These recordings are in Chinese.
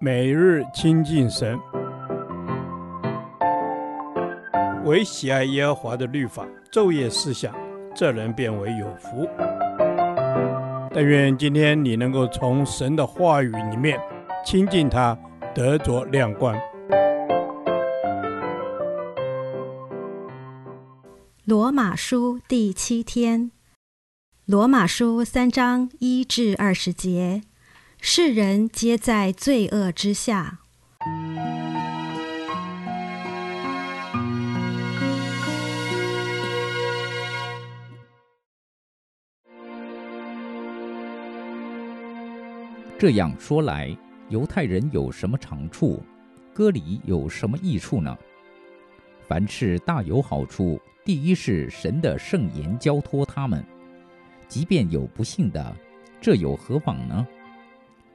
每日亲近神，唯喜爱耶和华的律法，昼夜思想，这人便为有福。但愿今天你能够从神的话语里面亲近他，得着亮光。罗马书第七天，罗马书三章一至二十节。世人皆在罪恶之下。这样说来，犹太人有什么长处？割礼有什么益处呢？凡事大有好处。第一是神的圣言交托他们，即便有不信的，这有何妨呢？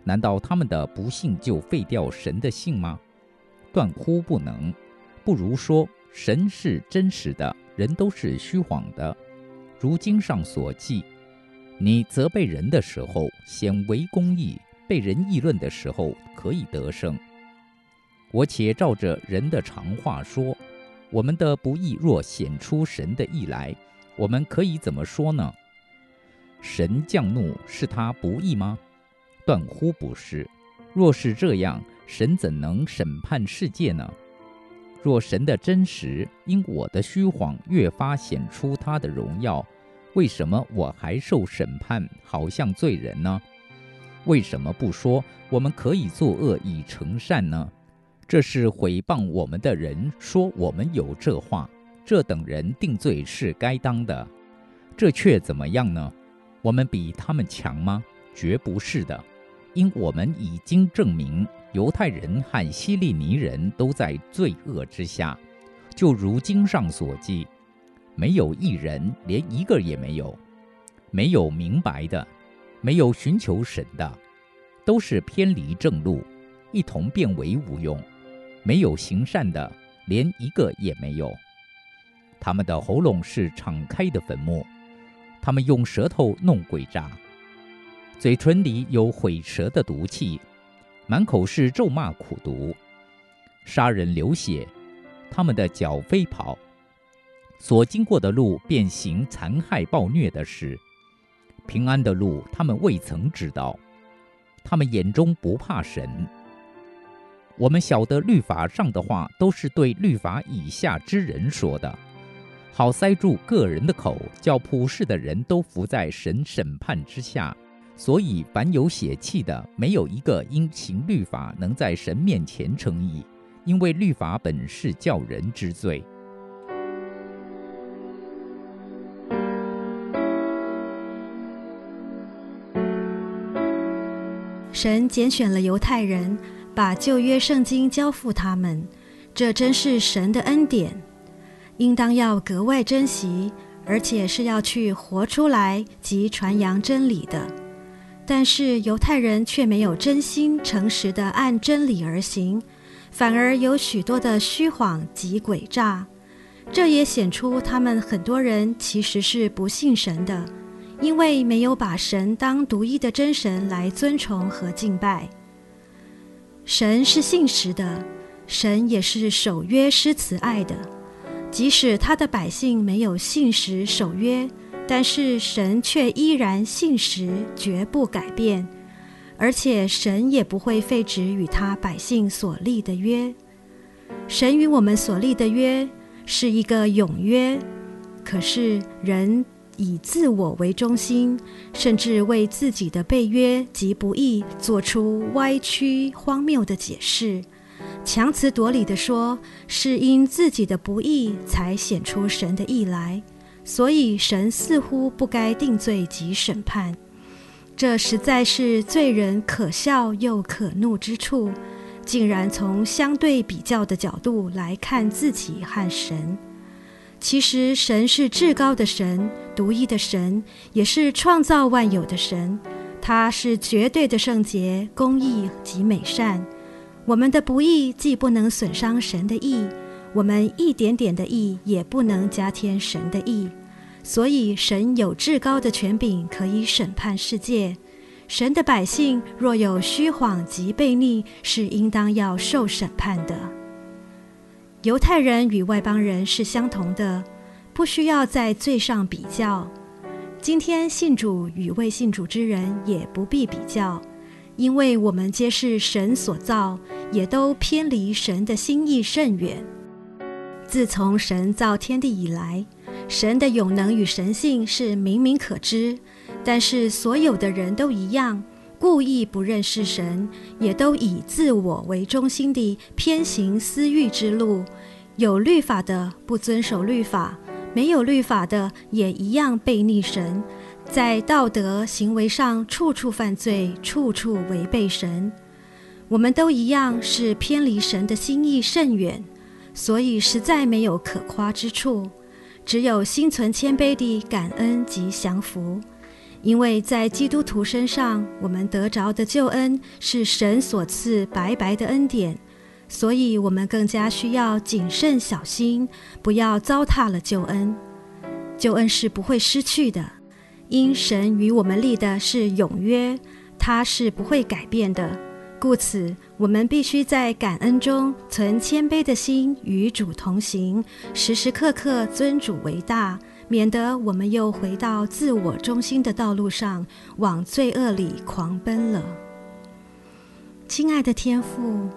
难道他们的不信就废掉神的信吗？断乎不能。不如说，神是真实的，人都是虚谎的。如经上所记：“你责备人的时候，显为公义；被人议论的时候，可以得胜。”我且照着人的常话说：我们的不义若显出神的义来，我们可以怎么说呢？神降怒是他不义吗？断乎不是！若是这样，神怎能审判世界呢？若神的真实因我的虚谎越发显出他的荣耀，为什么我还受审判，好像罪人呢？为什么不说我们可以作恶以成善呢？这是毁谤我们的人说我们有这话，这等人定罪是该当的。这却怎么样呢？我们比他们强吗？绝不是的。因我们已经证明，犹太人和希利尼人都在罪恶之下，就如经上所记：没有一人，连一个也没有；没有明白的，没有寻求神的，都是偏离正路，一同变为无用；没有行善的，连一个也没有。他们的喉咙是敞开的坟墓，他们用舌头弄鬼诈。嘴唇里有毁舌的毒气，满口是咒骂苦毒，杀人流血，他们的脚飞跑，所经过的路便行残害暴虐的事，平安的路他们未曾知道，他们眼中不怕神。我们晓得律法上的话都是对律法以下之人说的，好塞住个人的口，叫普世的人都伏在神审判之下。所以，凡有血气的，没有一个因行律法能在神面前称义，因为律法本是叫人知罪。神拣选了犹太人，把旧约圣经交付他们，这真是神的恩典，应当要格外珍惜，而且是要去活出来及传扬真理的。但是犹太人却没有真心诚实地按真理而行，反而有许多的虚谎及诡诈，这也显出他们很多人其实是不信神的，因为没有把神当独一的真神来尊崇和敬拜。神是信实的，神也是守约施慈爱的，即使他的百姓没有信实守约。但是神却依然信实，绝不改变，而且神也不会废止与他百姓所立的约。神与我们所立的约是一个永约，可是人以自我为中心，甚至为自己的背约及不义做出歪曲荒谬的解释，强词夺理地说，是因自己的不义才显出神的义来。所以，神似乎不该定罪及审判，这实在是罪人可笑又可怒之处，竟然从相对比较的角度来看自己和神。其实，神是至高的神，独一的神，也是创造万有的神，他是绝对的圣洁、公义及美善。我们的不义既不能损伤神的义，我们一点点的义也不能加添神的义。所以，神有至高的权柄，可以审判世界。神的百姓若有虚谎及悖逆，是应当要受审判的。犹太人与外邦人是相同的，不需要在罪上比较。今天信主与未信主之人也不必比较，因为我们皆是神所造，也都偏离神的心意甚远。自从神造天地以来，神的永能与神性是明明可知，但是所有的人都一样，故意不认识神，也都以自我为中心地偏行私欲之路。有律法的不遵守律法。没有律法的也一样悖逆神，在道德行为上处处犯罪，处处违背神。我们都一样是偏离神的心意甚远，所以实在没有可夸之处，只有心存谦卑的感恩及降服，因为在基督徒身上，我们得着的救恩是神所赐白白的恩典。所以，我们更加需要谨慎小心，不要糟蹋了救恩。救恩是不会失去的，因神与我们立的是永约，它是不会改变的。故此，我们必须在感恩中存谦卑的心，与主同行，时时刻刻尊主为大，免得我们又回到自我中心的道路上，往罪恶里狂奔了。亲爱的天父。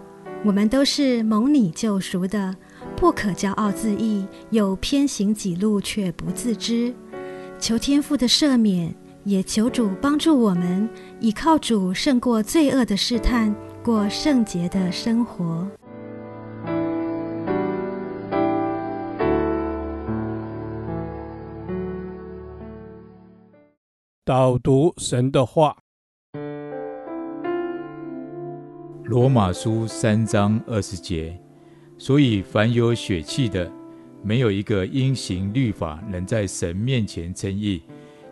我们都是蒙你救赎的，不可骄傲自义，又偏行己路却不自知。求天父的赦免，也求主帮助我们，倚靠主胜过罪恶的试探，过圣洁的生活。导读神的话。罗马书三章二十节，所以凡有血气的，没有一个因行律法能在神面前称义，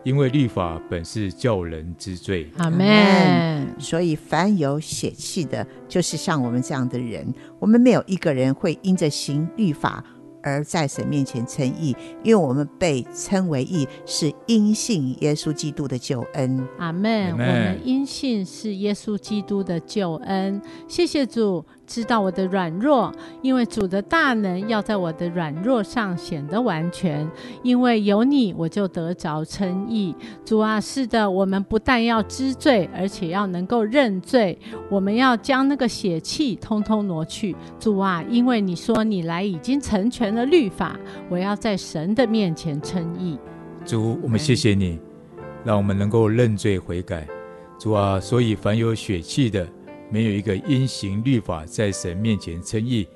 因为律法本是叫人之罪。阿门。所以凡有血气的，就是像我们这样的人，我们没有一个人会因着行律法。而在神面前称义，因为我们被称为义，是因信耶稣基督的救恩。阿门。我们因信是耶稣基督的救恩。谢谢主。知道我的软弱，因为主的大能要在我的软弱上显得完全。因为有你，我就得着称义。主啊，是的，我们不但要知罪，而且要能够认罪。我们要将那个血气通通挪去。主啊，因为你说你来已经成全了律法，我要在神的面前称义。主，我们谢谢你，让我们能够认罪悔改。主啊，所以凡有血气的。没有一个因行律法在神面前称义。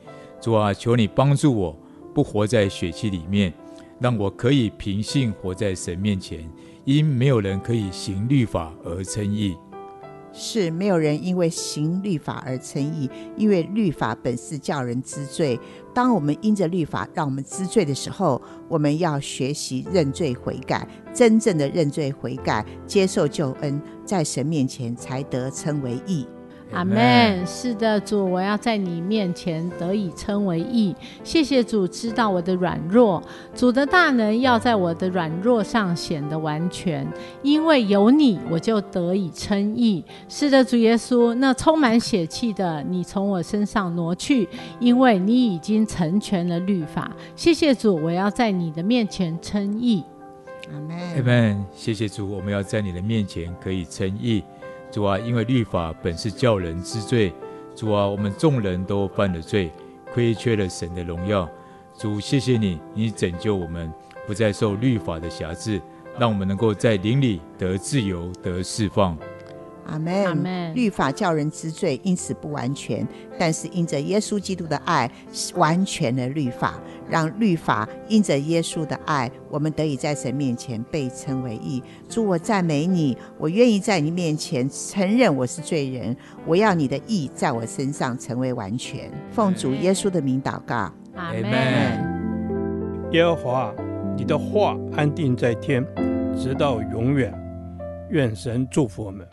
主啊，求你帮助我，不活在血气里面，让我可以凭信活在神面前。因没有人可以行律法而称义。是没有人因为行律法而称义，因为律法本是叫人知罪。当我们因着律法让我们知罪的时候，我们要学习认罪悔改，真正的认罪悔改，接受救恩，在神面前才得称为义。阿门。是的，主，我要在你面前得以称为义。谢谢主，知道我的软弱，主的大能要在我的软弱上显得完全。因为有你，我就得以称义。是的，主耶稣，那充满血气的，你从我身上挪去，因为你已经成全了律法。谢谢主，我要在你的面前称义。阿门。阿门。谢谢主，我们要在你的面前可以称义。主啊，因为律法本是叫人知罪。主啊，我们众人都犯了罪，亏缺了神的荣耀。主，谢谢你，你拯救我们，不再受律法的辖制，让我们能够在灵里得自由、得释放。阿门。律法叫人知罪，因此不完全；但是因着耶稣基督的爱，完全的律法，让律法因着耶稣的爱，我们得以在神面前被称为义。主，我赞美你，我愿意在你面前承认我是罪人，我要你的义在我身上成为完全。奉主耶稣的名祷告，阿门。耶和华，你的话安定在天，直到永远。愿神祝福我们。